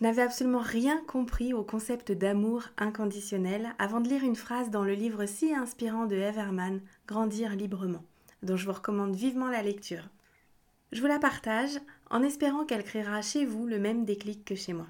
Je n'avais absolument rien compris au concept d'amour inconditionnel avant de lire une phrase dans le livre si inspirant de Everman, Grandir librement, dont je vous recommande vivement la lecture. Je vous la partage en espérant qu'elle créera chez vous le même déclic que chez moi.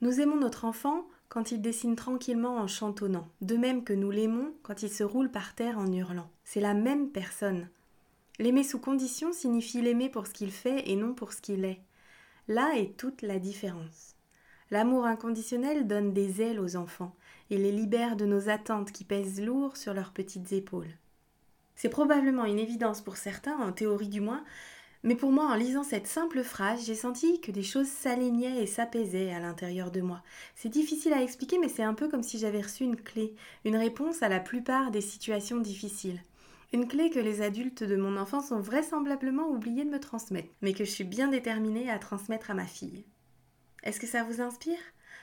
Nous aimons notre enfant quand il dessine tranquillement en chantonnant, de même que nous l'aimons quand il se roule par terre en hurlant. C'est la même personne. L'aimer sous condition signifie l'aimer pour ce qu'il fait et non pour ce qu'il est. Là est toute la différence. L'amour inconditionnel donne des ailes aux enfants et les libère de nos attentes qui pèsent lourd sur leurs petites épaules. C'est probablement une évidence pour certains, en théorie du moins, mais pour moi, en lisant cette simple phrase, j'ai senti que des choses s'alignaient et s'apaisaient à l'intérieur de moi. C'est difficile à expliquer, mais c'est un peu comme si j'avais reçu une clé, une réponse à la plupart des situations difficiles. Une clé que les adultes de mon enfance ont vraisemblablement oublié de me transmettre, mais que je suis bien déterminée à transmettre à ma fille. Est-ce que ça vous inspire?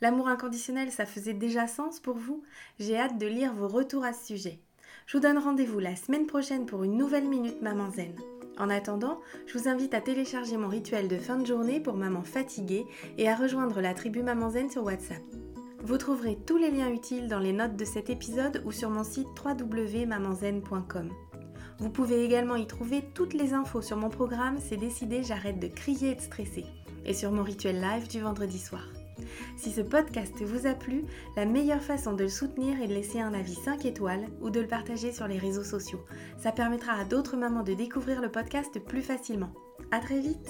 L'amour inconditionnel, ça faisait déjà sens pour vous? J'ai hâte de lire vos retours à ce sujet. Je vous donne rendez-vous la semaine prochaine pour une nouvelle Minute Maman Zen. En attendant, je vous invite à télécharger mon rituel de fin de journée pour maman fatiguée et à rejoindre la tribu Maman Zen sur WhatsApp. Vous trouverez tous les liens utiles dans les notes de cet épisode ou sur mon site www.mamanzen.com. Vous pouvez également y trouver toutes les infos sur mon programme C'est décidé, j'arrête de crier et de stresser et sur mon rituel live du vendredi soir. Si ce podcast vous a plu, la meilleure façon de le soutenir est de laisser un avis 5 étoiles ou de le partager sur les réseaux sociaux. Ça permettra à d'autres mamans de découvrir le podcast plus facilement. À très vite